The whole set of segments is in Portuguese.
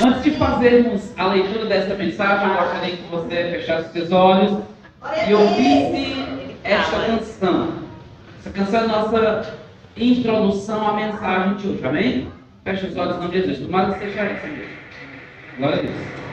Antes de fazermos a leitura desta mensagem, eu gostaria que você fechasse seus olhos e ouvisse esta canção. Essa canção é a nossa introdução à mensagem de hoje, amém? Feche os olhos em nome de Jesus. Tomara que seja essa mesmo. Glória a Deus.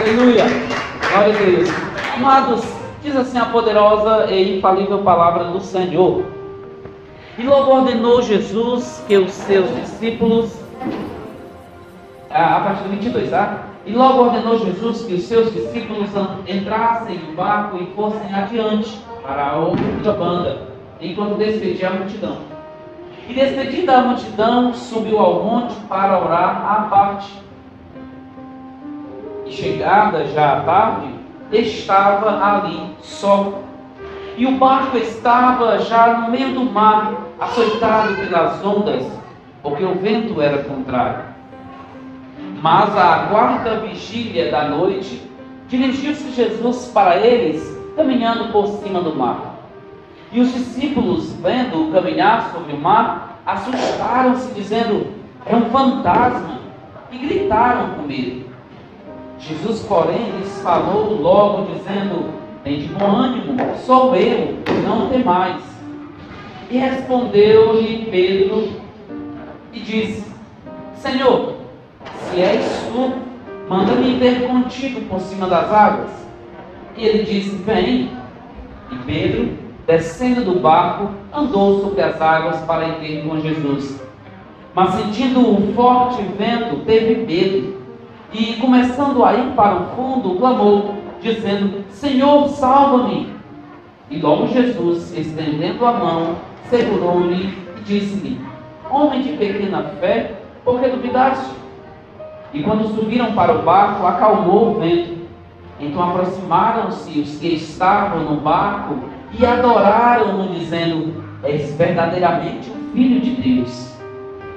Aleluia. Glória a Deus. Amados, diz assim a poderosa e infalível palavra do Senhor. E logo ordenou Jesus que os seus discípulos. A partir do 22, tá? E logo ordenou Jesus que os seus discípulos entrassem no barco e fossem adiante para a outra banda, enquanto despedia a multidão. E despedida a multidão, subiu ao monte para orar à parte. Chegada já a tarde, estava ali só. E o barco estava já no meio do mar, açoitado pelas ondas, porque o vento era contrário. Mas à quarta vigília da noite, dirigiu-se Jesus para eles, caminhando por cima do mar. E os discípulos, vendo-o caminhar sobre o mar, assustaram-se, dizendo: É um fantasma, e gritaram com medo. Jesus, porém, lhes falou logo, dizendo: Tem de bom ânimo, sou eu, não temais. E respondeu-lhe Pedro e disse: Senhor, se és tu, manda-me ver contigo por cima das águas. E ele disse: Vem. E Pedro, descendo do barco, andou sobre as águas para ir ter com Jesus. Mas sentindo um forte vento, teve medo. E começando a ir para o fundo, clamou, dizendo: Senhor, salva-me. E logo Jesus, estendendo a mão, segurou-lhe e disse-lhe: Homem de pequena fé, por que duvidaste? E quando subiram para o barco, acalmou o vento. Então aproximaram-se os que estavam no barco e adoraram-no, dizendo: És verdadeiramente o Filho de Deus.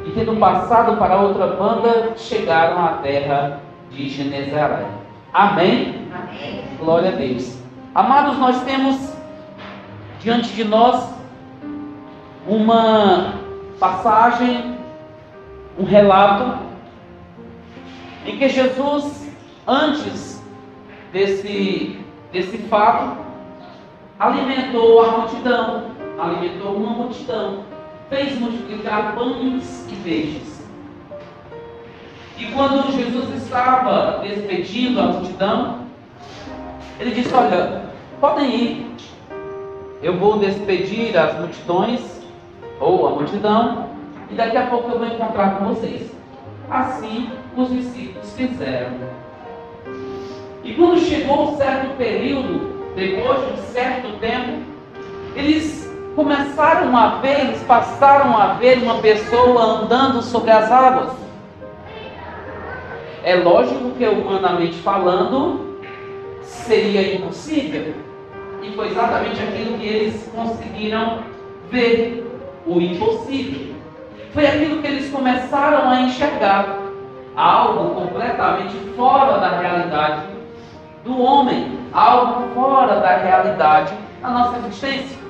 E tendo passado para outra banda, chegaram à terra de Genezaré. Amém? Amém? Glória a Deus. Amados, nós temos diante de nós uma passagem, um relato em que Jesus, antes desse, desse fato, alimentou a multidão, alimentou uma multidão, fez multiplicar pães e peixes. E quando Jesus estava despedindo a multidão, ele disse: Olha, podem ir, eu vou despedir as multidões, ou a multidão, e daqui a pouco eu vou encontrar com vocês. Assim os discípulos fizeram. E quando chegou um certo período, depois de um certo tempo, eles começaram a ver, eles passaram a ver uma pessoa andando sobre as águas. É lógico que, humanamente falando, seria impossível. E foi exatamente aquilo que eles conseguiram ver: o impossível foi aquilo que eles começaram a enxergar. Algo completamente fora da realidade do homem, algo fora da realidade da nossa existência.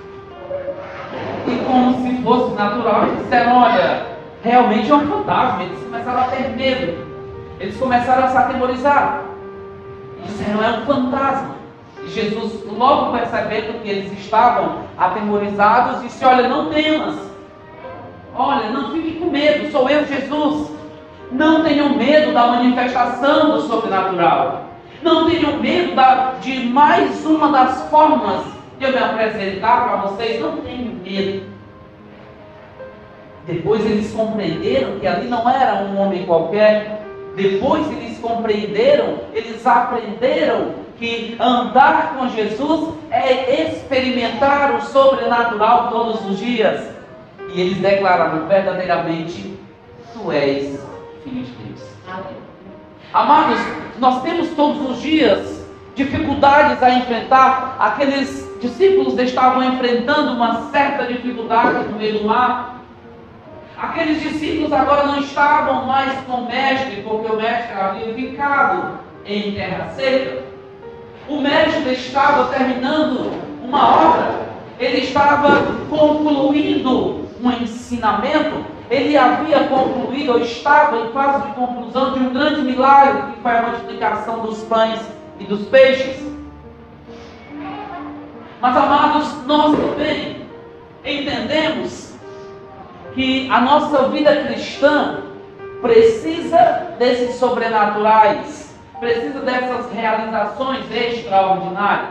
Como se fosse natural, eles disseram: olha, realmente é um fantasma. Eles começaram a ter medo, eles começaram a se atemorizar. E disseram: é um fantasma. E Jesus, logo percebendo que eles estavam atemorizados, disse: Olha, não temas. Olha, não fique com medo, sou eu, Jesus. Não tenham medo da manifestação do sobrenatural. Não tenham medo da, de mais uma das formas eu me apresentar para vocês. Não tenham medo. Depois eles compreenderam que ali não era um homem qualquer. Depois eles compreenderam, eles aprenderam que andar com Jesus é experimentar o sobrenatural todos os dias. E eles declararam verdadeiramente: Tu és filho de Deus. Amados, nós temos todos os dias dificuldades a enfrentar. Aqueles discípulos estavam enfrentando uma certa dificuldade no meio do mar. Aqueles discípulos agora não estavam mais com o mestre, porque o mestre havia ficado em terra seca. O mestre estava terminando uma obra, ele estava concluindo um ensinamento, ele havia concluído, ou estava em fase de conclusão de um grande milagre, que foi a multiplicação dos pães e dos peixes. Mas, amados, nós também entendemos que a nossa vida cristã precisa desses sobrenaturais, precisa dessas realizações extraordinárias.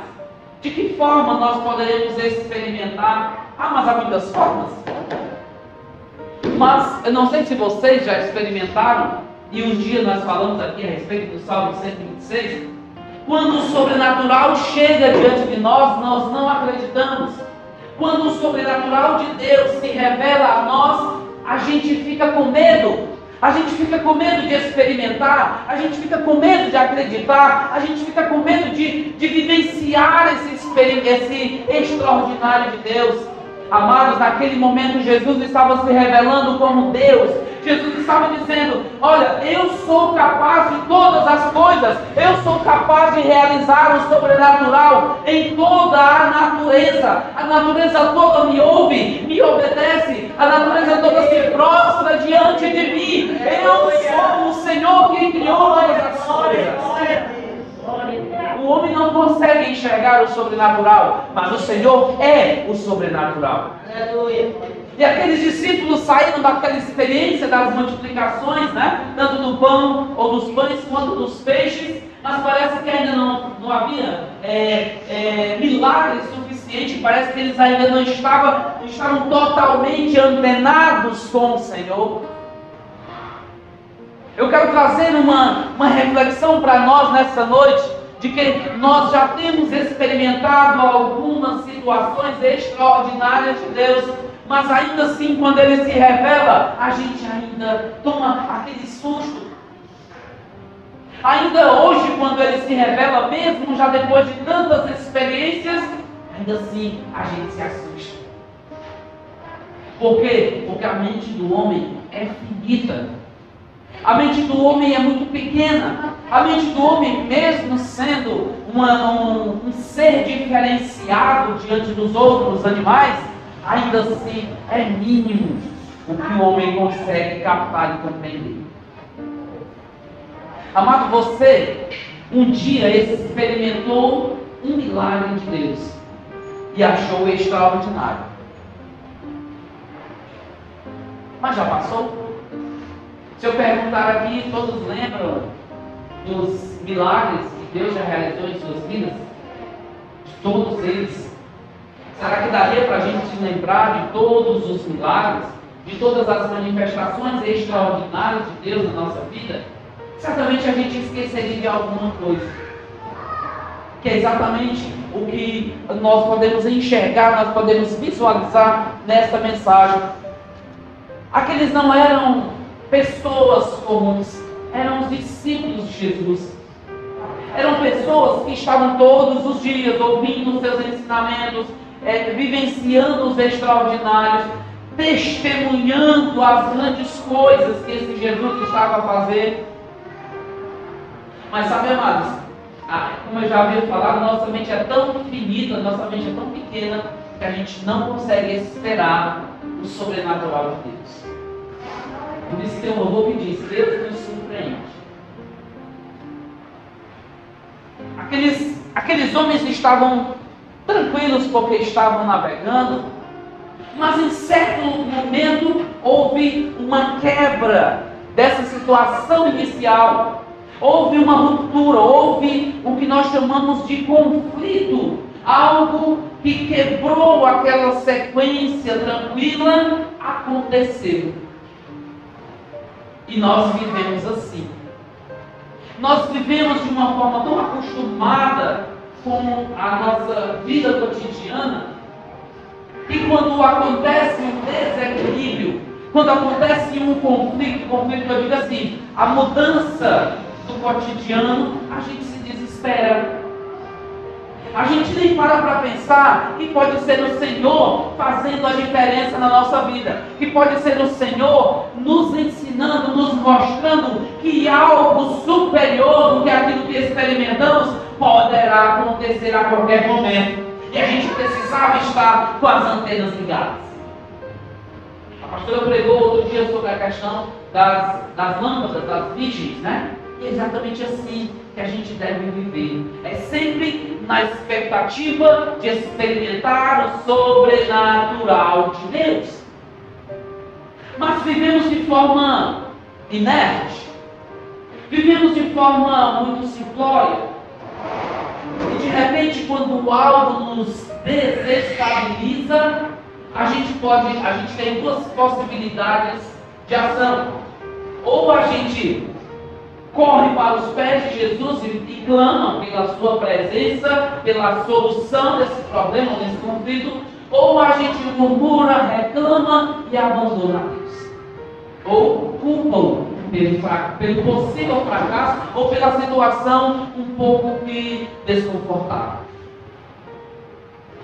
De que forma nós poderemos experimentar? Ah, mas há muitas formas. Mas eu não sei se vocês já experimentaram, e um dia nós falamos aqui a respeito do Salmo 126. Quando o sobrenatural chega diante de nós, nós não acreditamos. Quando o sobrenatural de Deus se revela a nós, a gente fica com medo. A gente fica com medo de experimentar, a gente fica com medo de acreditar, a gente fica com medo de, de vivenciar esse, esse extraordinário de Deus. Amados, naquele momento Jesus estava se revelando como Deus. Jesus estava dizendo: Olha, eu sou capaz de todas as coisas, eu sou capaz de realizar o sobrenatural em toda a natureza. A natureza toda me ouve, me obedece, a natureza toda se prostra diante de mim. Eu sou o Senhor que criou todas as coisas. O homem não consegue enxergar o sobrenatural, mas o Senhor é o sobrenatural. Aleluia. E aqueles discípulos saíram daquela experiência das multiplicações, né? tanto do pão ou dos pães quanto dos peixes, mas parece que ainda não, não havia é, é, milagres suficientes, parece que eles ainda não estavam, estavam totalmente antenados com o Senhor. Eu quero trazer uma, uma reflexão para nós nessa noite de que nós já temos experimentado algumas situações extraordinárias de Deus, mas ainda assim, quando Ele se revela, a gente ainda toma aquele susto. Ainda hoje, quando Ele se revela, mesmo já depois de tantas experiências, ainda assim a gente se assusta. Por quê? Porque a mente do homem é finita. A mente do homem é muito pequena. A mente do homem, mesmo sendo uma, um, um ser diferenciado diante dos outros animais, ainda assim é mínimo o que o homem consegue captar e compreender. Amado, você um dia experimentou um milagre de Deus e achou extraordinário. Mas já passou? Se eu perguntar aqui, todos lembram dos milagres que Deus já realizou em suas vidas? De todos eles. Será que daria para a gente lembrar de todos os milagres, de todas as manifestações extraordinárias de Deus na nossa vida? Certamente a gente esqueceria de alguma coisa. Que é exatamente o que nós podemos enxergar, nós podemos visualizar nesta mensagem. Aqueles não eram pessoas comuns, eram os discípulos de Jesus. Eram pessoas que estavam todos os dias ouvindo os seus ensinamentos, é, vivenciando os extraordinários, testemunhando as grandes coisas que esse Jesus estava a fazer. Mas sabe, amados, como eu já havia falado, nossa mente é tão finita, nossa mente é tão pequena, que a gente não consegue esperar o sobrenatural de Deus. Por isso tem um louvor que diz: Deus nos surpreende. Aqueles, aqueles homens estavam tranquilos porque estavam navegando, mas em certo momento houve uma quebra dessa situação inicial. Houve uma ruptura, houve o que nós chamamos de conflito, algo que quebrou aquela sequência tranquila, aconteceu. E nós vivemos assim. Nós vivemos de uma forma tão acostumada com a nossa vida cotidiana que quando acontece um desequilíbrio, quando acontece um conflito, conflito eu digo assim, a mudança do cotidiano, a gente se desespera. A gente nem para para pensar que pode ser o Senhor fazendo a diferença na nossa vida, que pode ser o Senhor nos ensinando, nos mostrando que algo superior do que aquilo que experimentamos poderá acontecer a qualquer momento. E a gente precisava estar com as antenas ligadas. A pastora pregou outro dia sobre a questão das, das lâmpadas, das virgens, né? E é exatamente assim que a gente deve viver. É sempre na expectativa de experimentar o sobrenatural de Deus. Mas vivemos de forma inerte. Vivemos de forma muito simplória. E de repente, quando algo nos desestabiliza, a gente pode, a gente tem duas possibilidades de ação. Ou a gente corre para os pés de Jesus e, e clama pela sua presença, pela solução desse problema, desse conflito, ou a gente murmura, reclama e abandona Deus. Ou culpa pelo, pelo possível fracasso ou pela situação um pouco que desconfortável.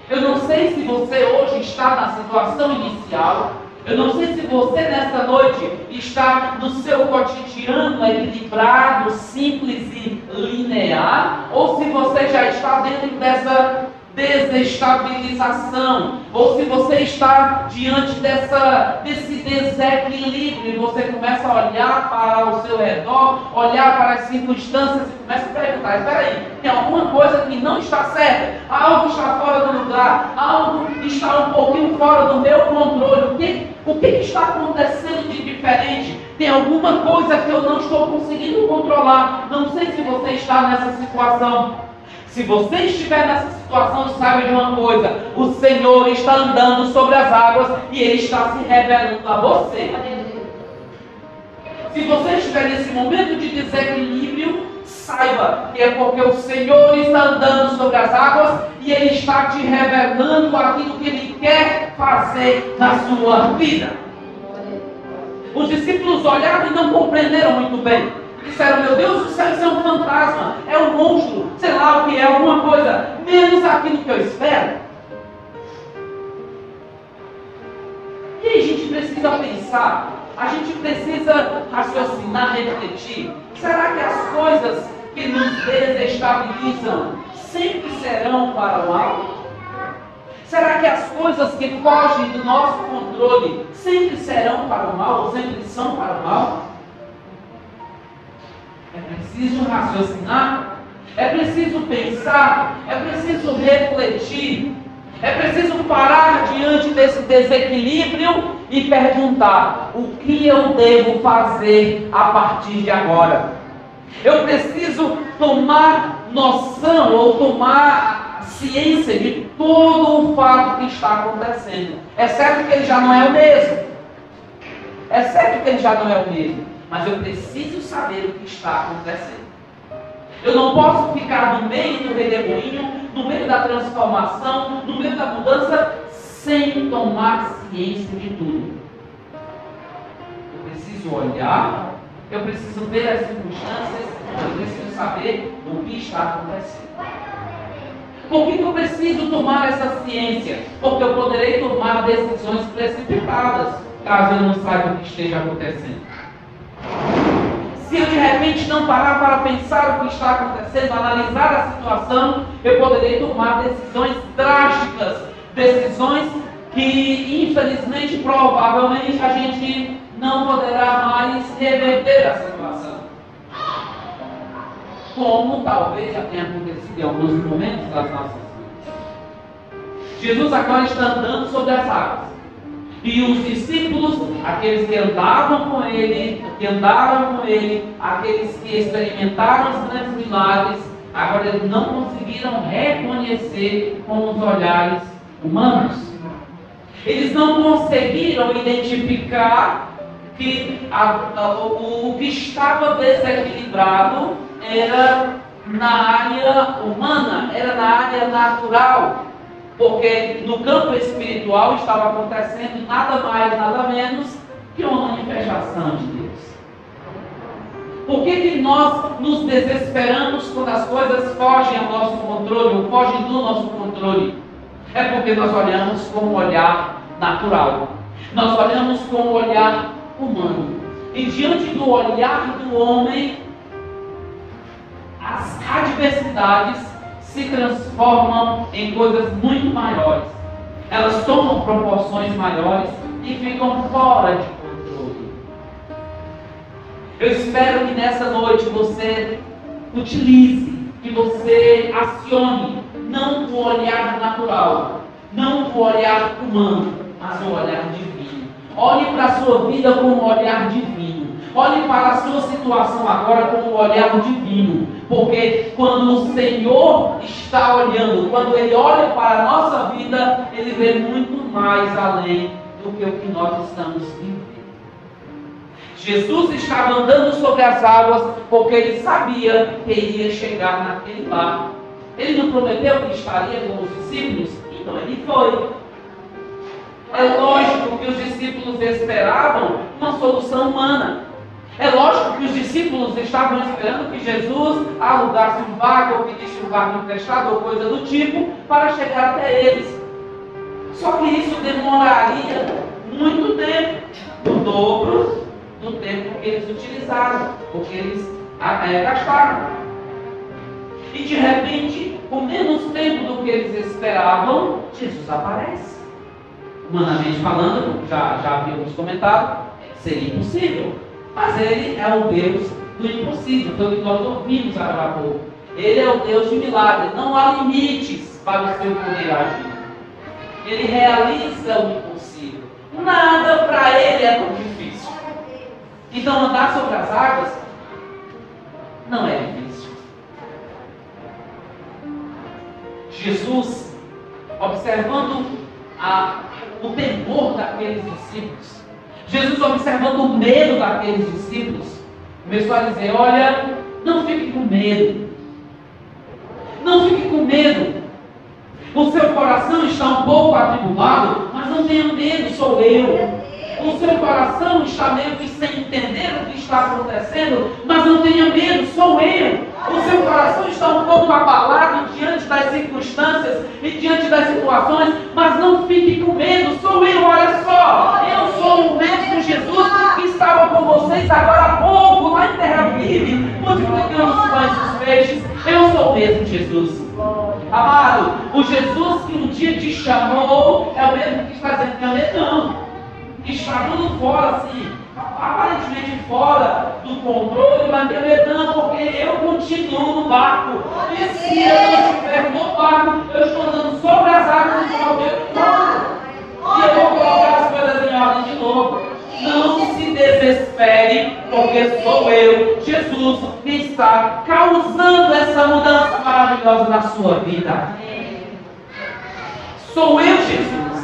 Eu não sei se você hoje está na situação inicial eu não sei se você nesta noite está no seu cotidiano equilibrado, simples e linear, ou se você já está dentro dessa desestabilização, ou se você está diante dessa, desse desequilíbrio e você começa a olhar para o seu redor, olhar para as circunstâncias e começa a perguntar: espera aí, tem alguma coisa que não está certa, algo está fora do lugar, algo está um pouquinho fora do meu controle. O que, o que está acontecendo de diferente? Tem alguma coisa que eu não estou conseguindo controlar. Não sei se você está nessa situação. Se você estiver nessa situação, saiba de uma coisa: o Senhor está andando sobre as águas e Ele está se revelando a você. Se você estiver nesse momento de desequilíbrio, saiba que é porque o Senhor está andando sobre as águas e Ele está te revelando aquilo que Ele quer fazer na sua vida. Os discípulos olharam e não compreenderam muito bem. Disseram, meu Deus do céu, isso é um fantasma, é um monstro, sei lá o que é, alguma coisa, menos aquilo que eu espero. E aí a gente precisa pensar, a gente precisa raciocinar, refletir. Será que as coisas que nos desestabilizam sempre serão para o mal? Será que as coisas que fogem do nosso controle sempre serão para o mal ou sempre são para o mal? É preciso raciocinar, é preciso pensar, é preciso refletir, é preciso parar diante desse desequilíbrio e perguntar: o que eu devo fazer a partir de agora? Eu preciso tomar noção ou tomar ciência de todo o fato que está acontecendo. É certo que ele já não é o mesmo. É certo que ele já não é o mesmo mas eu preciso saber o que está acontecendo. Eu não posso ficar no meio do redemoinho, no meio da transformação, no meio da mudança, sem tomar ciência de tudo. Eu preciso olhar, eu preciso ver as circunstâncias, eu preciso saber o que está acontecendo. Por que eu preciso tomar essa ciência? Porque eu poderei tomar decisões precipitadas, caso eu não saiba o que esteja acontecendo. Se eu de repente não parar para pensar o que está acontecendo, analisar a situação, eu poderei tomar decisões drásticas, decisões que infelizmente, provavelmente, a gente não poderá mais reverter a situação. Como talvez já tenha acontecido em alguns momentos das nossas vidas. Jesus agora está andando sobre as águas. E os discípulos, aqueles que andavam com ele, que andaram com ele, aqueles que experimentaram os grandes milagres, agora eles não conseguiram reconhecer com os olhares humanos. Eles não conseguiram identificar que a, a, o, o que estava desequilibrado era na área humana, era na área natural. Porque no campo espiritual estava acontecendo nada mais, nada menos que uma manifestação de Deus. Por que, que nós nos desesperamos quando as coisas fogem ao nosso controle, ou fogem do nosso controle? É porque nós olhamos com um olhar natural. Nós olhamos com um olhar humano. E diante do olhar do homem, as adversidades se transformam em coisas muito maiores. Elas tomam proporções maiores e ficam fora de controle. Eu espero que nessa noite você utilize, que você acione, não o olhar natural, não o olhar humano, mas o olhar divino. Olhe para a sua vida com um olhar divino. olhe para a sua situação agora com um olhar divino. Porque quando o Senhor está olhando, quando Ele olha para a nossa vida, Ele vê muito mais além do que o que nós estamos vivendo. Jesus estava andando sobre as águas porque ele sabia que iria chegar naquele lar. Ele não prometeu que estaria com os discípulos? Então ele foi. É lógico que os discípulos esperavam uma solução humana. É lógico que os discípulos estavam esperando que Jesus alugasse um barco ou pedisse um barco emprestado ou coisa do tipo para chegar até eles. Só que isso demoraria muito tempo, o dobro do tempo que eles utilizaram, porque eles é, gastaram. E de repente, com menos tempo do que eles esperavam, Jesus aparece. Humanamente falando, já, já havíamos comentado, seria impossível. Mas ele é o Deus do impossível, foi o que nós ouvimos agora há pouco. Ele é o Deus de milagres, não há limites para o seu poder agir. Ele realiza o impossível. Nada para ele é tão difícil. Então andar sobre as águas não é difícil. Jesus, observando a, o temor daqueles discípulos, Jesus observando o medo daqueles discípulos, começou a dizer: Olha, não fique com medo. Não fique com medo. O seu coração está um pouco atribulado, mas não tenha medo, sou eu. O seu coração está meio que sem entender o que está acontecendo, mas não tenha medo, sou eu. O seu coração está um pouco abalado diante das circunstâncias e diante das situações, mas não fique com medo, sou eu, olha só. Eu sou o Mestre Jesus que estava com vocês agora há pouco, lá em Terra Vive, multiplicando os pães e os peixes. Eu sou o mesmo Jesus. Amado, o Jesus que um dia te chamou é o mesmo que está dizendo, não é não. Está tudo fora, assim, aparentemente fora do controle, mas não é não, porque eu continuo no barco. E se eu não estiver no barco, eu estou andando sobre as águas e E eu vou colocar as coisas em ordem de novo. Não se desespere, porque sou eu, Jesus, que está causando essa mudança maravilhosa na sua vida. Sou eu, Jesus.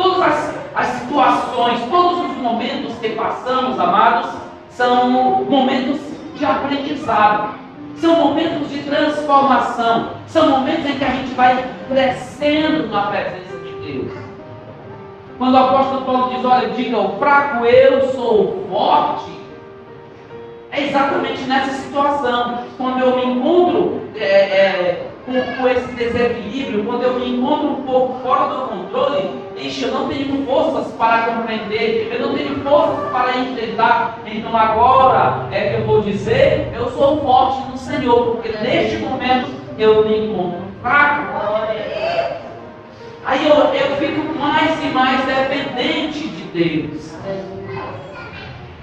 Todas as, as situações, todos os momentos que passamos, amados, são momentos de aprendizado. São momentos de transformação. São momentos em que a gente vai crescendo na presença de Deus. Quando o apóstolo Paulo diz, olha, diga o fraco eu sou forte, é exatamente nessa situação. Quando eu me encontro é, é, com, com, esse desequilíbrio, quando eu me encontro um pouco fora do controle, ixi, eu não tenho forças para compreender, eu não tenho forças para enfrentar. Então agora é que eu vou dizer, eu sou forte no Senhor, porque neste momento eu me encontro fraco. Aí eu, eu fico mais e mais dependente de Deus.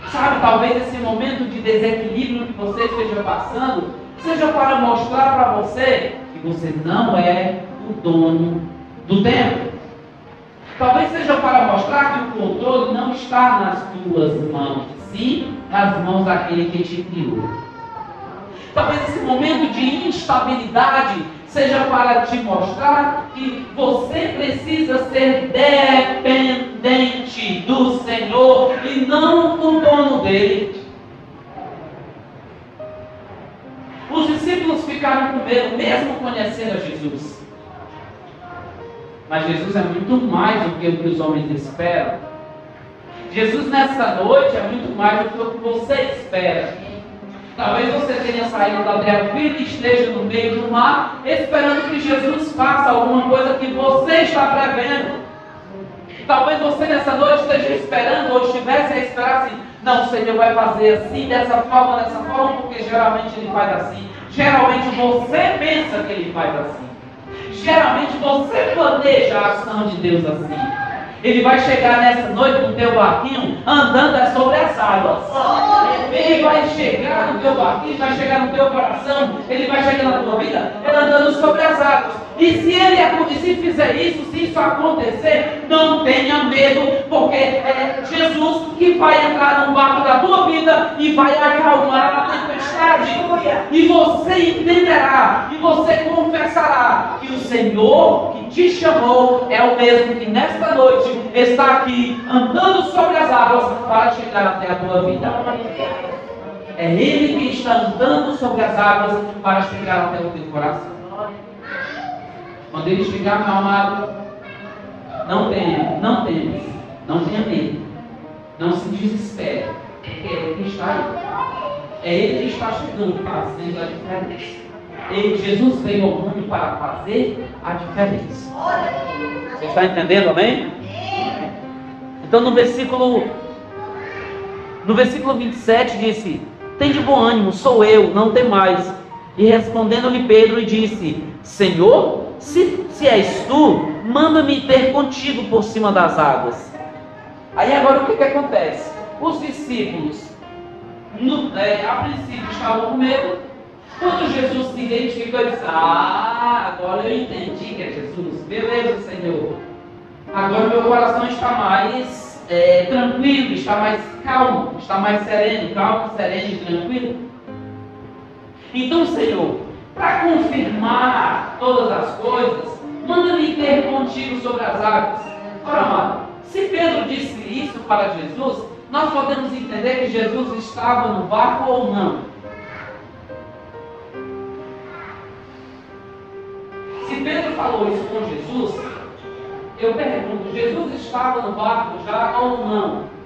Sabe, talvez esse momento de desequilíbrio que você esteja passando seja para mostrar para você você não é o dono do tempo. Talvez seja para mostrar que o controle não está nas tuas mãos, sim nas mãos daquele que te criou. Talvez esse momento de instabilidade seja para te mostrar que você precisa ser dependente do Senhor e não do dono dele. Ficaram com medo, mesmo conhecendo a Jesus. Mas Jesus é muito mais do que o que os homens esperam. Jesus nessa noite é muito mais do que o que você espera. Talvez você tenha saído da terra firme e esteja no meio do mar, esperando que Jesus faça alguma coisa que você está prevendo. Talvez você nessa noite esteja esperando ou estivesse a esperar assim, não, o Senhor vai fazer assim, dessa forma, dessa forma, porque geralmente Ele faz assim. Geralmente você pensa que Ele faz assim. Geralmente você planeja a ação de Deus assim. Ele vai chegar nessa noite no teu barquinho andando sobre as águas. Ele vai chegar no teu barquinho, vai chegar no teu coração, ele vai chegar na tua vida, andando sobre as águas. E se ele se fizer isso, se isso acontecer, não tenha medo, porque é Jesus que vai entrar no barco da tua vida e vai acalmar a tempestade. E você entenderá, e você confessará que o Senhor que te chamou é o mesmo que nesta noite está aqui andando sobre as águas para chegar até a tua vida. É Ele que está andando sobre as águas para chegar até o teu coração. Quando ele chegar, meu amado, não tenha, não temas, não tenha medo, não se desespere, porque é Ele que está aí. É Ele que está chegando, fazendo a diferença. E Jesus veio ao mundo para fazer a diferença. Você está entendendo, amém? Então no versículo no versículo 27 disse: Tem de bom ânimo, sou eu, não tem mais. E respondendo-lhe Pedro, disse: Senhor, se, se és tu, manda-me ter contigo por cima das águas. Aí agora o que, que acontece? Os discípulos, no, é, a princípio, estavam com medo. Quando Jesus se identificou, ele disse: Ah, agora eu entendi que é Jesus. Beleza, Senhor. Agora meu coração está mais é, tranquilo, está mais calmo, está mais sereno, calmo, sereno e tranquilo. Então, Senhor, para confirmar todas as coisas, manda-me ter contigo sobre as águas. Ora, amado, se Pedro disse isso para Jesus, nós podemos entender que Jesus estava no barco ou não. Se Pedro falou isso com Jesus, eu pergunto, Jesus estava no barco já ou não?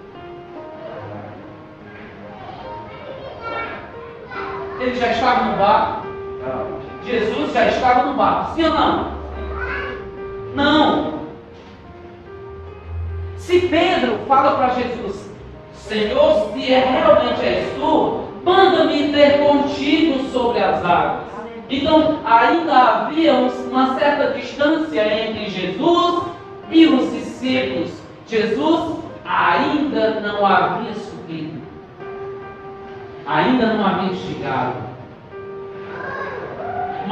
Ele já estava no barco? Jesus já estava no barco, sim ou não? Não. Se Pedro fala para Jesus, Senhor, se é realmente és tu, manda-me ter contigo sobre as águas. Então, ainda havia uma certa distância entre Jesus e os discípulos. Jesus ainda não havia subido, ainda não havia chegado.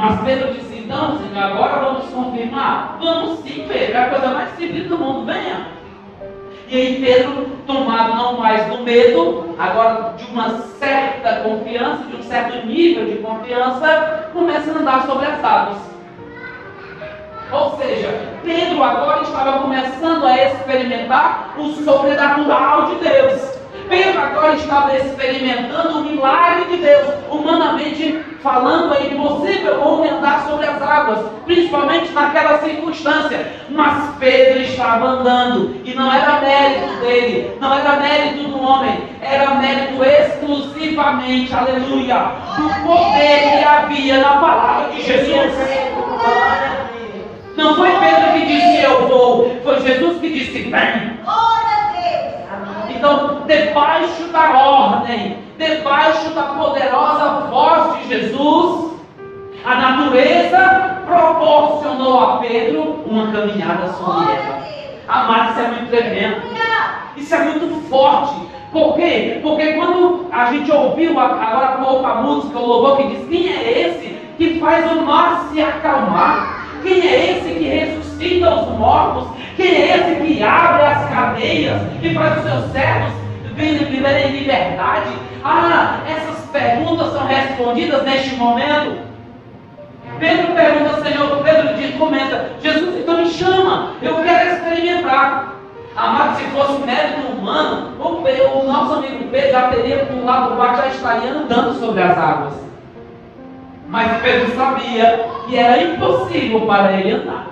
Mas Pedro disse: Então, Senhor, agora vamos confirmar? Vamos sim, Pedro, é a coisa mais simples do mundo, venha. E aí Pedro, tomado não mais do medo, agora de uma certa confiança, de um certo nível de confiança, começa a andar sobre as águas. Ou seja, Pedro agora estava começando a experimentar o sobrenatural de Deus. Pedro agora estava experimentando o milagre de Deus, humanamente falando, é impossível homem andar sobre as águas, principalmente naquela circunstância. Mas Pedro estava andando, e não era mérito dele, não era mérito do homem, era mérito exclusivamente, aleluia, do poder que havia na palavra de Jesus. Não foi Pedro que disse eu vou, foi Jesus que disse vem. Então, debaixo da ordem, debaixo da poderosa voz de Jesus, a natureza proporcionou a Pedro uma caminhada solene. Amado, isso é muito tremendo. Isso é muito forte. Por quê? Porque quando a gente ouviu agora há pouco a música, o louvor que diz: Quem é esse que faz o mar se acalmar? Quem é esse que ressuscita os mortos? Quem é esse que abre as cadeias e faz os seus servos viverem em liberdade? Ah, essas perguntas são respondidas neste momento. Pedro pergunta, Senhor, Pedro diz, comenta, Jesus então me chama, eu quero experimentar. Amado, se fosse mérito humano, o, Pedro, o nosso amigo Pedro já teria pulado do barco, já estaria andando sobre as águas. Mas Pedro sabia que era impossível para ele andar.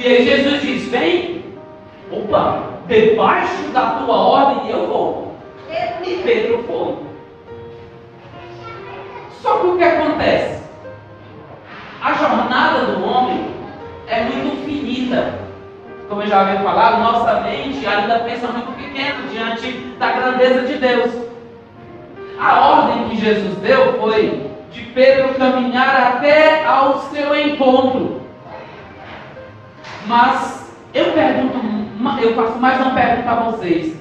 E aí Jesus diz: Vem, opa, debaixo da tua ordem eu vou. E Pedro foi. Só que o que acontece? A jornada do homem é muito finita. Como eu já havia falado, nossa mente ainda pensa muito pequeno diante da grandeza de Deus. A ordem que Jesus deu foi de Pedro caminhar até ao seu encontro. Mas eu pergunto eu faço mais uma pergunta a vocês.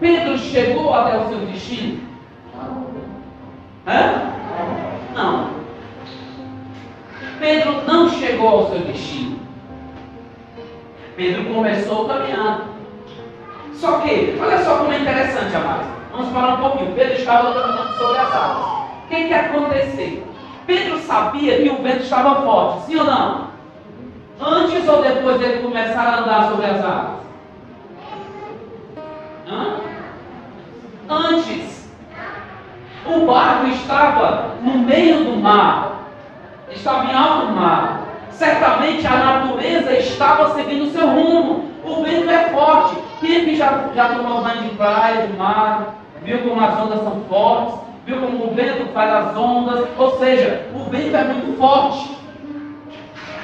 Pedro chegou até o seu destino? Hã? Não. Pedro não chegou ao seu destino. Pedro começou caminhando. Só que, olha só como é interessante, amados. Vamos falar um pouquinho. Pedro estava caminhando sobre as águas. O que, que aconteceu? Pedro sabia que o vento estava forte, sim ou não? Antes ou depois dele começar a andar sobre as águas? Hã? Antes. O barco estava no meio do mar, estava em alto mar. Certamente a natureza estava seguindo o seu rumo. O vento é forte. Quem já, já tomou banho de praia, de mar, viu como as ondas são fortes, viu como o vento faz as ondas, ou seja, o vento é muito forte.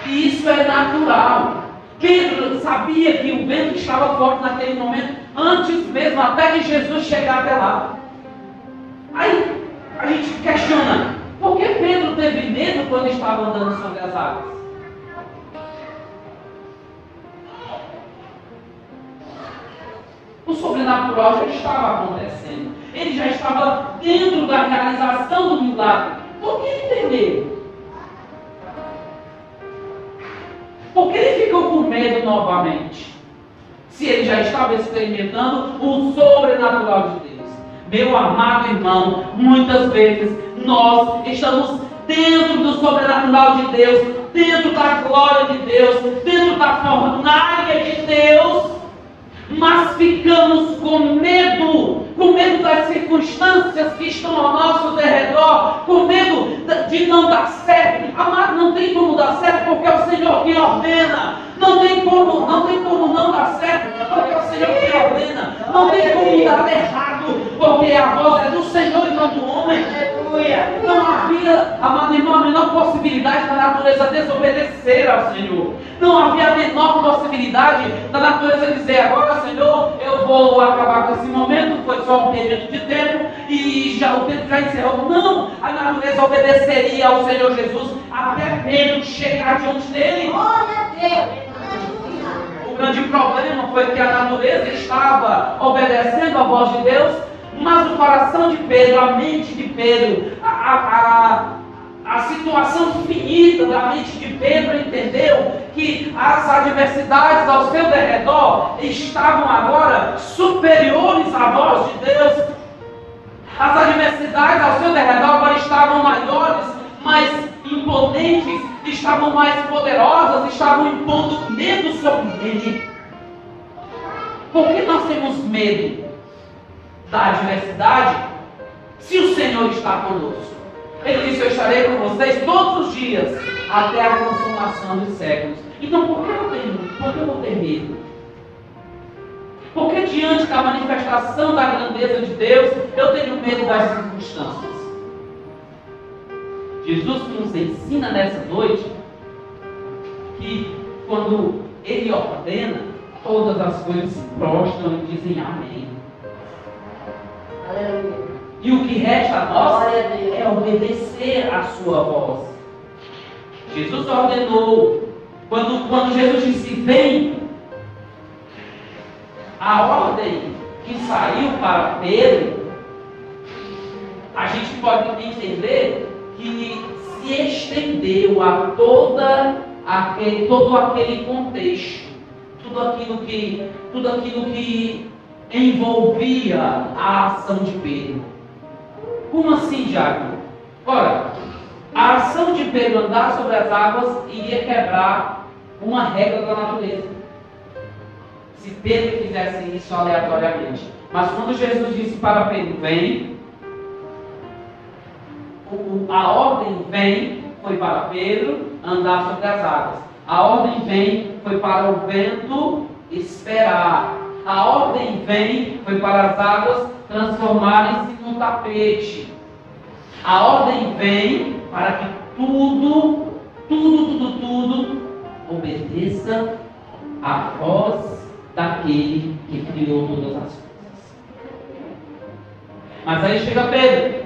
E isso é natural. Pedro sabia que o vento estava forte naquele momento, antes mesmo até de Jesus chegar até lá. Aí a gente questiona, por que Pedro teve medo quando estava andando sobre as águas? O sobrenatural já estava acontecendo. Ele já estava dentro da realização do milagre. Por que ele tem medo? Por que ele ficou com medo novamente? Se ele já estava experimentando o sobrenatural de Deus. Meu amado irmão, muitas vezes nós estamos dentro do sobrenatural de Deus, dentro da glória de Deus, dentro da fornalha de Deus, mas ficamos com medo, com medo das circunstâncias que estão ao nosso derredor, com medo de não dar certo. Amado, não tem como dar certo porque é o Senhor que ordena. Não tem como, não tem como não dar certo porque é o Senhor que ordena. Não tem como dar errado porque a voz é do Senhor e não do homem. Não havia, amado irmão, a menor possibilidade da natureza desobedecer ao Senhor. Não havia a menor possibilidade da natureza dizer: agora, Senhor, eu vou acabar com esse momento, foi só um período de tempo e já o tempo já encerrou. Não, a natureza obedeceria ao Senhor Jesus até Pedro chegar diante dele. O grande problema foi que a natureza estava obedecendo a voz de Deus mas o coração de Pedro, a mente de Pedro, a, a, a, situação finita da mente de Pedro entendeu que as adversidades ao seu derredor estavam agora superiores à voz de Deus. As adversidades ao seu derredor agora estavam maiores, mais imponentes, estavam mais poderosas, estavam impondo medo sobre ele. Por que nós temos medo? Da adversidade, se o Senhor está conosco. Ele disse: Eu estarei com vocês todos os dias, até a consumação dos séculos. Então, por que eu tenho? Por que eu vou ter medo? Porque diante da manifestação da grandeza de Deus, eu tenho medo das circunstâncias. Jesus nos ensina nessa noite que quando Ele ordena, todas as coisas se prostram e dizem amém. E o que resta a nós é obedecer a sua voz. Jesus ordenou, quando, quando Jesus disse vem, a ordem que saiu para Pedro, a gente pode entender que se estendeu a toda aquele, todo aquele contexto, tudo aquilo que, tudo aquilo que envolvia a ação de Pedro. Como assim, Diago? Ora, a ação de Pedro andar sobre as águas iria quebrar uma regra da natureza. Se Pedro fizesse isso aleatoriamente. Mas quando Jesus disse para Pedro, vem, a ordem vem foi para Pedro andar sobre as águas. A ordem vem foi para o vento esperar. A ordem vem, foi para as águas transformarem-se num tapete. A ordem vem para que tudo, tudo, tudo, tudo obedeça à voz daquele que criou todas as coisas. Mas aí chega Pedro.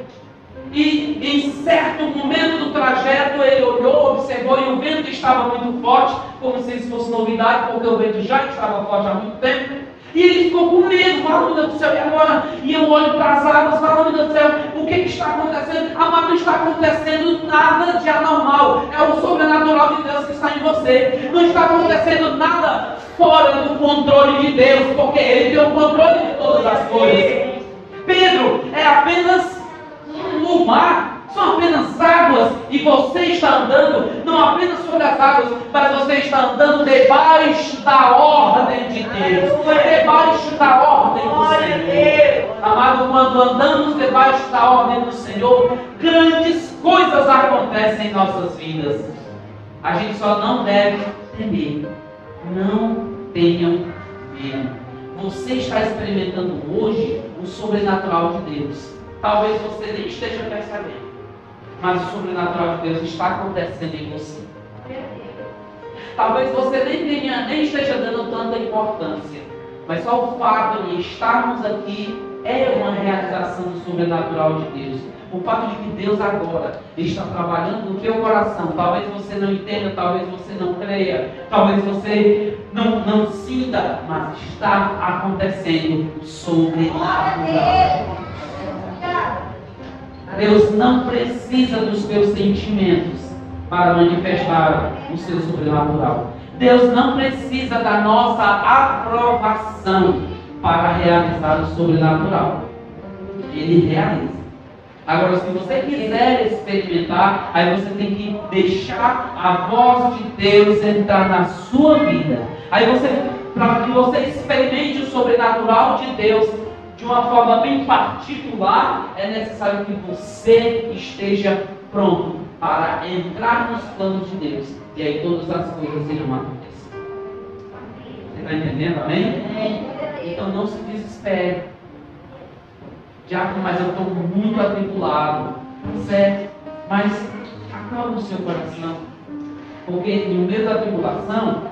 E em certo momento do trajeto ele olhou, observou e o vento estava muito forte como se isso fosse novidade, porque o vento já estava forte há muito tempo. E ele ficou com medo, fala, meu Deus do céu, e agora? E eu olho para as águas, fala, meu Deus do céu, o que, que está acontecendo? Amado, não está acontecendo nada de anormal. É o sobrenatural de Deus que está em você. Não está acontecendo nada fora do controle de Deus, porque Ele tem o controle de todas as coisas. Pedro, é apenas um mar são apenas águas e você está andando não apenas sobre as águas, mas você está andando debaixo da ordem de Deus, debaixo da ordem do Senhor. Amado, quando andamos debaixo da ordem do Senhor, grandes coisas acontecem em nossas vidas. A gente só não deve temer. Não tenham medo. Você está experimentando hoje o sobrenatural de Deus. Talvez você nem esteja percebendo mas o sobrenatural de Deus está acontecendo em você. Talvez você nem, tenha, nem esteja dando tanta importância, mas só o fato de estarmos aqui é uma realização do sobrenatural de Deus. O fato de que Deus agora está trabalhando no teu coração, talvez você não entenda, talvez você não creia, talvez você não, não sinta, mas está acontecendo sobrenatural. Deus não precisa dos teus sentimentos para manifestar o seu sobrenatural. Deus não precisa da nossa aprovação para realizar o sobrenatural. Ele realiza. Agora, se você quiser experimentar, aí você tem que deixar a voz de Deus entrar na sua vida. Aí você, para que você experimente o sobrenatural de Deus, de uma forma bem particular, é necessário que você esteja pronto para entrar nos planos de Deus. E aí todas as coisas irão acontecer. Você está entendendo? Amém? Então não se desespere. Diácono, mas eu estou muito atribulado. Certo? Mas acalma o seu coração. Porque no meio da tribulação,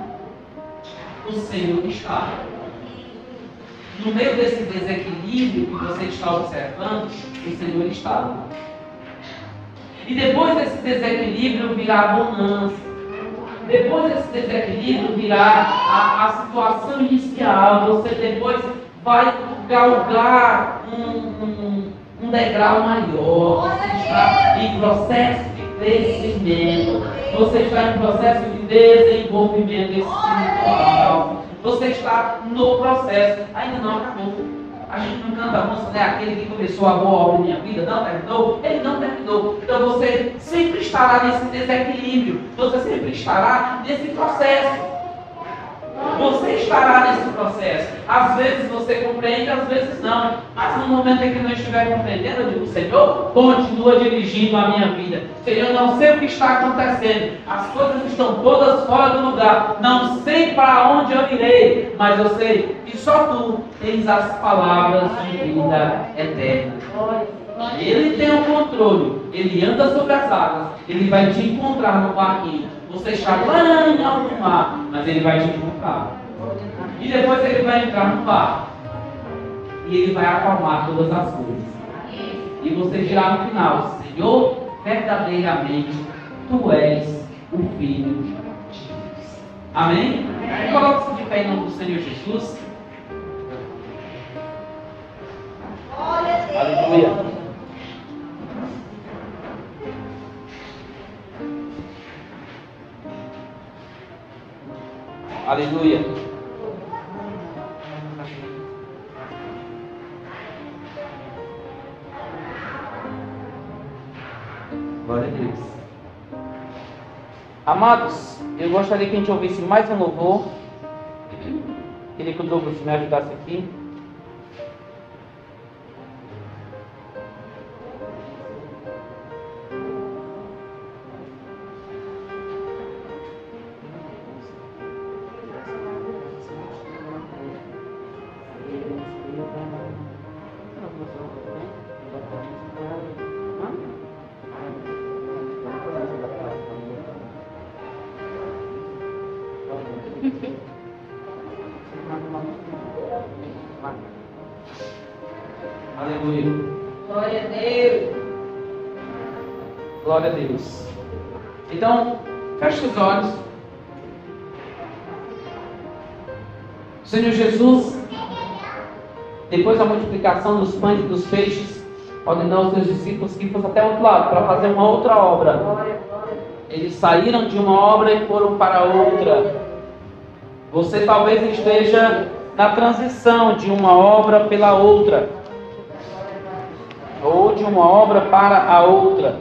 o Senhor está no meio desse desequilíbrio que você está observando, o Senhor está lá. E depois desse desequilíbrio virá a bonança. Depois desse desequilíbrio virá a, a situação inicial. Você depois vai galgar um, um, um degrau maior. Você está em processo de crescimento. Você está em processo de desenvolvimento espiritual. Você está no processo, ainda não acabou. A gente não canta a música, né? Aquele que começou a boa obra em minha vida, não terminou, ele não terminou. Então você sempre estará nesse desequilíbrio, você sempre estará nesse processo. Você estará nesse processo. Às vezes você compreende, às vezes não. Mas no momento em que não estiver compreendendo, eu digo, Senhor, continua dirigindo a minha vida. Senhor, não sei o que está acontecendo. As coisas estão todas fora do lugar. Não sei para onde eu irei. Mas eu sei que só tu tens as palavras de vida eterna. Ele tem o controle. Ele anda sobre as águas. Ele vai te encontrar no barquinho. Você está lá em alto mar, mas ele vai te encontrar. E depois ele vai entrar no barco. E ele vai acalmar todas as coisas. E você dirá no final, Senhor, verdadeiramente tu és o Filho de Deus. Amém? Coloque-se de pé em nome do Senhor Jesus. Aleluia. Aleluia. Glória a Deus. Amados, eu gostaria que a gente ouvisse mais um louvor. Queria que o Douglas me ajudasse aqui. Senhor Jesus, depois da multiplicação dos pães e dos peixes, ordenou aos seus discípulos que fossem até outro lado para fazer uma outra obra. Eles saíram de uma obra e foram para outra. Você talvez esteja na transição de uma obra pela outra, ou de uma obra para a outra.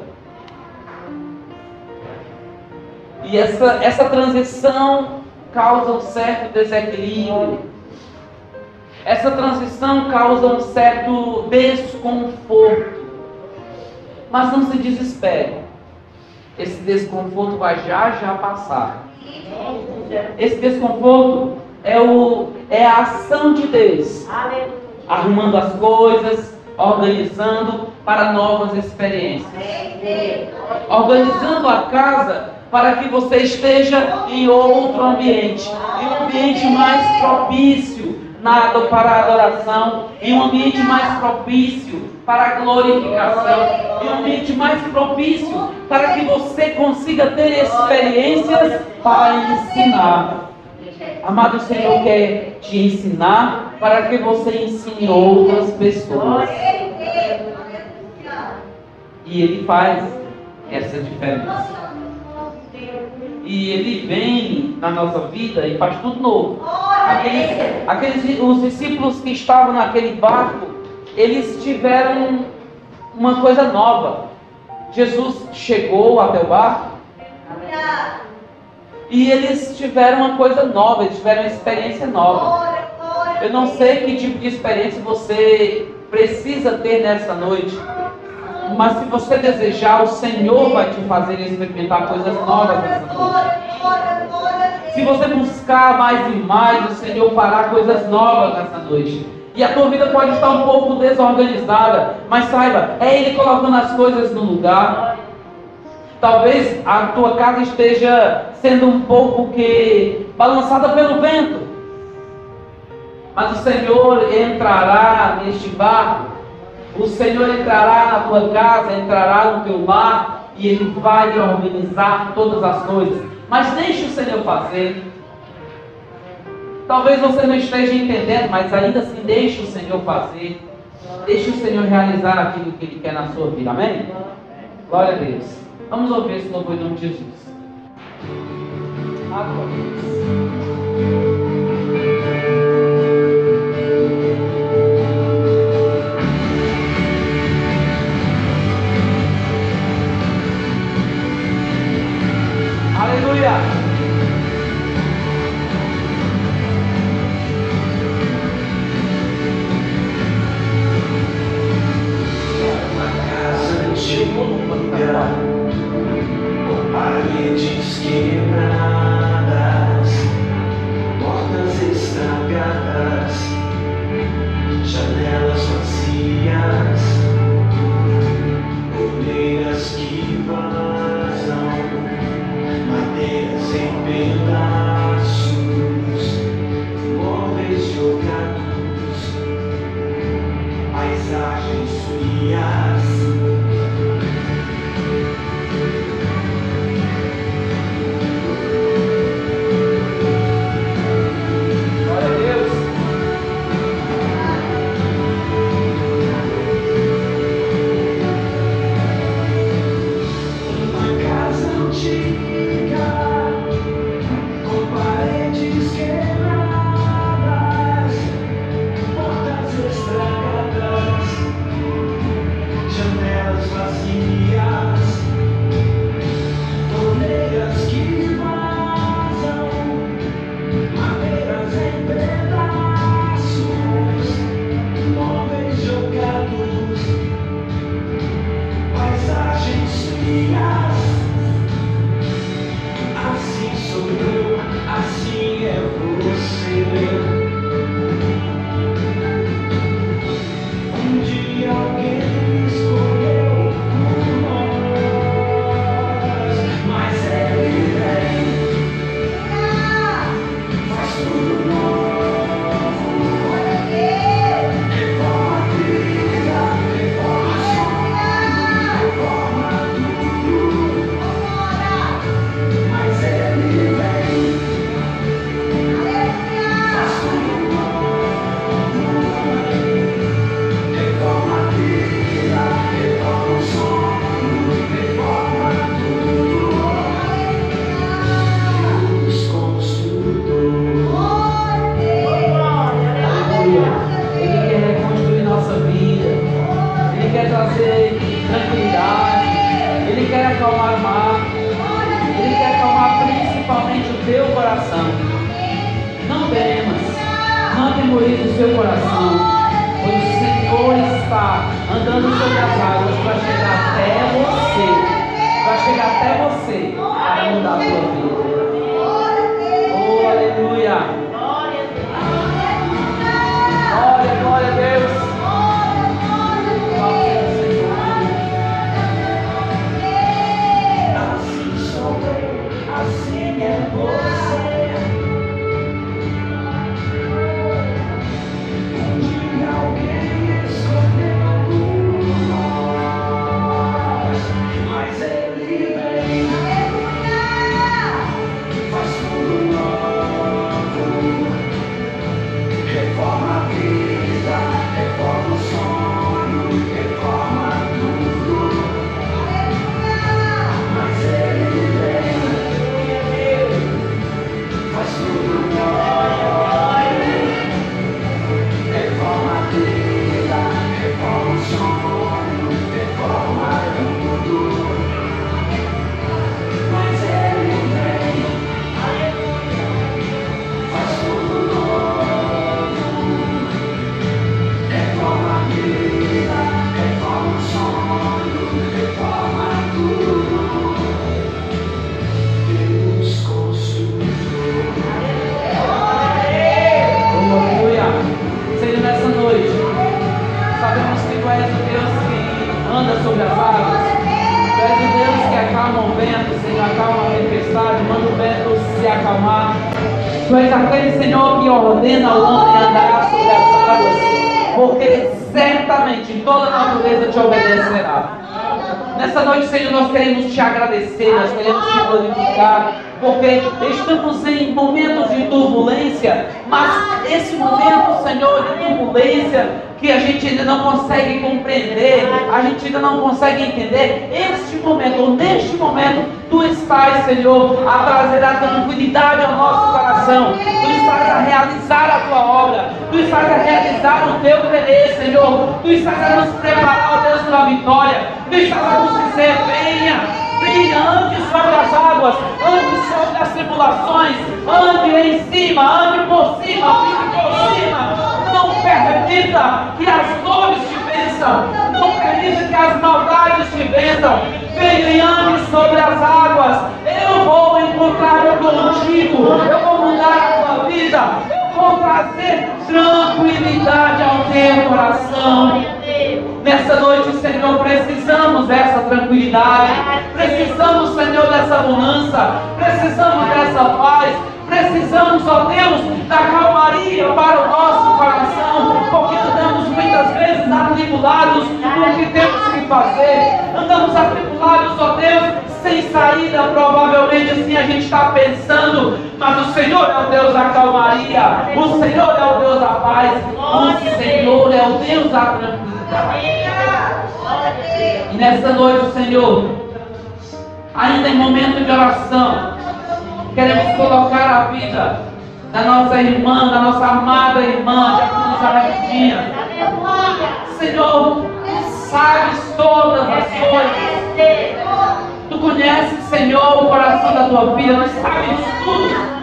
E essa, essa transição causa um certo desequilíbrio. Essa transição causa um certo desconforto. Mas não se desespere. Esse desconforto vai já já passar. Esse desconforto é, o, é a ação de Deus. Arrumando as coisas, organizando para novas experiências. Organizando a casa para que você esteja em outro ambiente, em um ambiente mais propício nada para a adoração, em um ambiente mais propício para a glorificação, em um ambiente mais propício para que você consiga ter experiências para ensinar. Amado Senhor quer te ensinar para que você ensine outras pessoas. E Ele faz essa diferença e ele vem na nossa vida e faz tudo novo. Aqueles, aqueles, os discípulos que estavam naquele barco, eles tiveram uma coisa nova. Jesus chegou até o barco e eles tiveram uma coisa nova, eles tiveram uma experiência nova. Eu não sei que tipo de experiência você precisa ter nessa noite. Mas se você desejar, o Senhor vai te fazer experimentar coisas novas nessa noite. Se você buscar mais e mais, o Senhor fará coisas novas nessa noite. E a tua vida pode estar um pouco desorganizada, mas saiba, é Ele colocando as coisas no lugar. Talvez a tua casa esteja sendo um pouco que balançada pelo vento. Mas o Senhor entrará neste barco o Senhor entrará na tua casa, entrará no teu lar e Ele vai organizar todas as coisas. Mas deixe o Senhor fazer. Talvez você não esteja entendendo, mas ainda assim deixe o Senhor fazer. Deixe o Senhor realizar aquilo que Ele quer na sua vida. Amém? Glória a Deus. Vamos ouvir esse louvor em nome de Jesus. Agora. Senhor, a trazer a tranquilidade ao nosso coração. Tu estás a realizar a tua obra. Tu estás a realizar o teu querer, Senhor. Tu estás a nos preparar, ó Deus, para vitória. Tu estás a nos dizer, venha, venha, ande sobre as águas, ande sobre as tribulações, ande em cima, ande por cima, fique por cima. Não permita que as dores te vençam. Permita que as maldades te vençam. Venha ande sobre as águas. Eu vou encontrar contigo. Eu vou mudar a tua vida. Eu vou trazer tranquilidade ao teu coração. Nessa noite, Senhor, precisamos dessa tranquilidade. Precisamos, Senhor, dessa bonança. Precisamos dessa paz. Precisamos, ó Deus, da calmaria para o nosso vezes atribulados com o que temos que fazer. Andamos atribulados, ó Deus, sem saída, provavelmente assim a gente está pensando, mas o Senhor é o Deus da calmaria, o Senhor é o Deus da paz, o Senhor é o Deus da tranquilidade. E nessa noite, Senhor, ainda em momento de oração, Queremos colocar a vida da nossa irmã, da nossa amada irmã, de Aradinha. Senhor, sabes todas as coisas. Tu conheces, Senhor, o coração da tua filha, tu sabes tudo.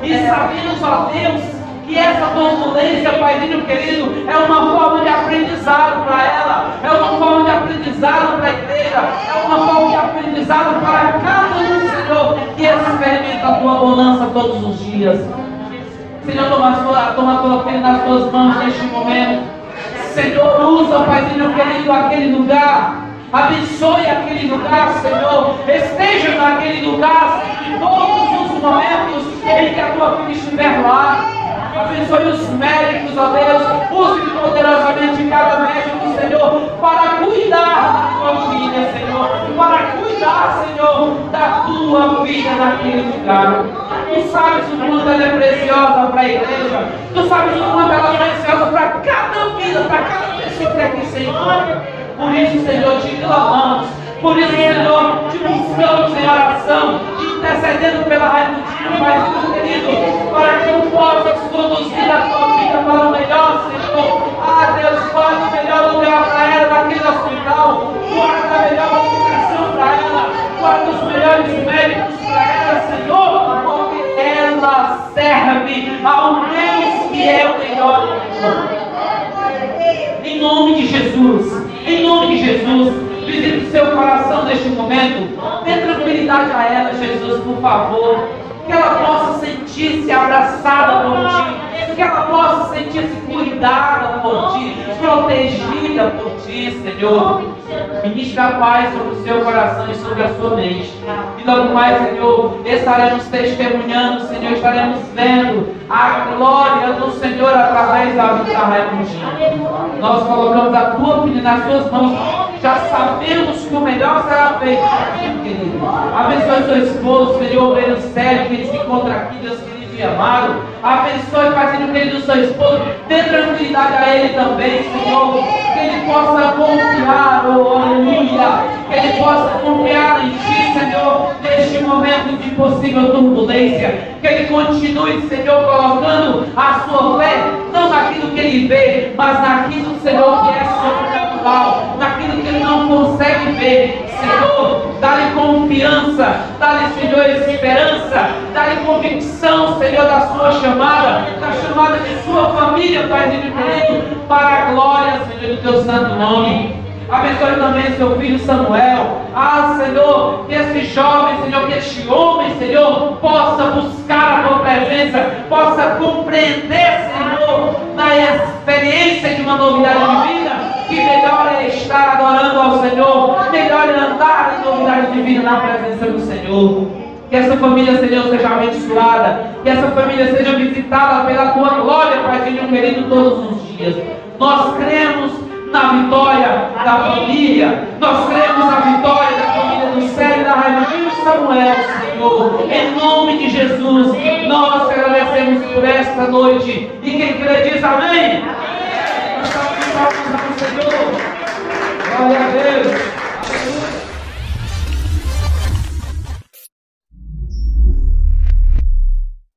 E sabemos, ó Deus, que essa turbulência, Paizinho querido, é uma forma de aprendizado para ela, é uma forma de aprendizado para a igreja, é uma forma de aprendizado para cada um, Senhor, que experimenta a tua bonança todos os dias. Senhor, toma a tua, toma a tua filha nas tuas mãos neste momento. Senhor, usa, Paizinho querido, aquele lugar. Abençoe aquele lugar, Senhor. Esteja naquele lugar em todos os momentos em que a tua filha estiver lá. Abençoe os médicos, ó Deus. Use poderosamente cada médico, Senhor, para cuidar da tua filha, Senhor. Para cuidar, Senhor, da tua vida naquele lugar. Tu sabes o quanto ela é preciosa para a igreja. Tu sabes o quanto ela é preciosa para cada vida, para cada pessoa que aqui se encontra. Por isso, Senhor, te clamamos. Por isso, Senhor, te buscamos em oração intercedendo pela Raimundinha, Pai querido, para que eu possa conduzir a tua vida para o melhor, Senhor. Ah, Deus, guarda o melhor lugar para ela naquele hospital, guarda a melhor aplicação para ela, guarda os melhores médicos para ela, Senhor, ela serve ao Deus que é o melhore. Em nome de Jesus. Em nome de Jesus. Visite o seu coração neste momento. Dê tranquilidade a ela, Jesus, por favor. Que ela possa sentir-se abraçada por ti. Que ela possa sentir-se cuidada por ti. Protegida por ti, Senhor. Ministra a paz sobre o seu coração e sobre a sua mente. E logo mais, Senhor, estaremos testemunhando, Senhor, estaremos vendo a glória do Senhor através da vida da Raimundinha. Nós colocamos a tua filha nas suas mãos. Já sabemos que o melhor será feito. Abençoe seu esposo, Senhor, o sério que ele se encontra aqui, Deus querido e amado. Abençoe, Pai, Senhor, querido, seu esposo. Dê tranquilidade a ele também, Senhor. Que ele possa confiar, oh, aleluia. Que ele possa confiar em Ti, Senhor, neste momento de possível turbulência. Que ele continue, Senhor, colocando a sua fé, não naquilo que ele vê, mas naquilo, Senhor, que é sobrenatural, naquilo que ele não consegue ver. Senhor, dá-lhe confiança, dá-lhe, Senhor, esperança, dá-lhe convicção, Senhor, da sua chamada, da chamada de sua família, Pai querido, para a glória, Senhor, do teu santo nome. Abençoe também seu filho Samuel. Ah, Senhor, que esse jovem, Senhor, que este homem, Senhor, possa buscar a tua presença, possa compreender, Senhor, na experiência de uma novidade de vida, que melhor é estar adorando ao Senhor, melhor é andar em novidade de vida na presença do Senhor. Que essa família, Senhor, seja abençoada. Que essa família seja visitada pela tua glória, Pai, querido, todos os dias. Nós cremos na vitória da família. Nós cremos na vitória da família do céu e da Raimundinho Samuel, Senhor. Em nome de Jesus, nós agradecemos por esta noite. E quem crê diz amém. Nós estamos Senhor. Glória a Deus.